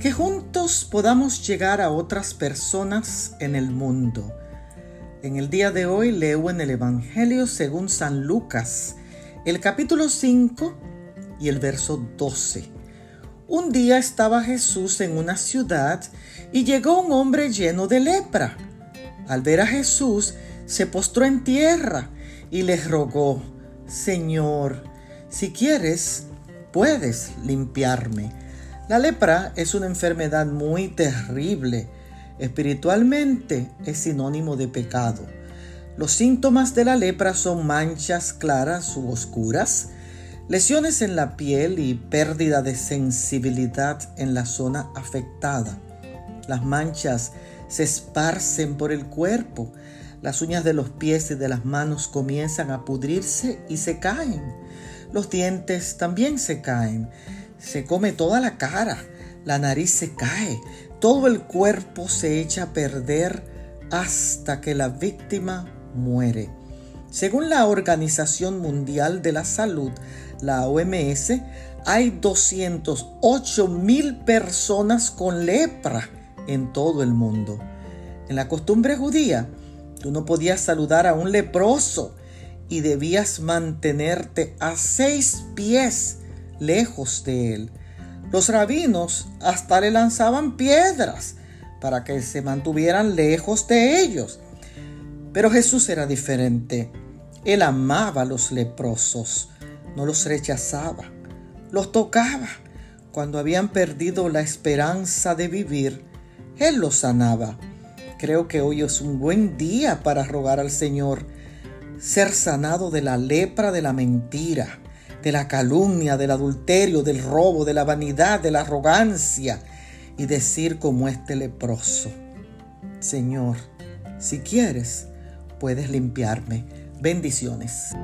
que juntos podamos llegar a otras personas en el mundo. En el día de hoy leo en el Evangelio según San Lucas, el capítulo 5 y el verso 12. Un día estaba Jesús en una ciudad y llegó un hombre lleno de lepra. Al ver a Jesús, se postró en tierra y le rogó, Señor, si quieres, puedes limpiarme. La lepra es una enfermedad muy terrible. Espiritualmente es sinónimo de pecado. Los síntomas de la lepra son manchas claras u oscuras, lesiones en la piel y pérdida de sensibilidad en la zona afectada. Las manchas se esparcen por el cuerpo, las uñas de los pies y de las manos comienzan a pudrirse y se caen. Los dientes también se caen se come toda la cara, la nariz se cae, todo el cuerpo se echa a perder hasta que la víctima muere. Según la Organización Mundial de la Salud, la OMS, hay 208 mil personas con lepra en todo el mundo. En la costumbre judía, tú no podías saludar a un leproso y debías mantenerte a seis pies lejos de él. Los rabinos hasta le lanzaban piedras para que se mantuvieran lejos de ellos. Pero Jesús era diferente. Él amaba a los leprosos, no los rechazaba, los tocaba. Cuando habían perdido la esperanza de vivir, Él los sanaba. Creo que hoy es un buen día para rogar al Señor ser sanado de la lepra de la mentira de la calumnia, del adulterio, del robo, de la vanidad, de la arrogancia y decir como este leproso, Señor, si quieres, puedes limpiarme. Bendiciones.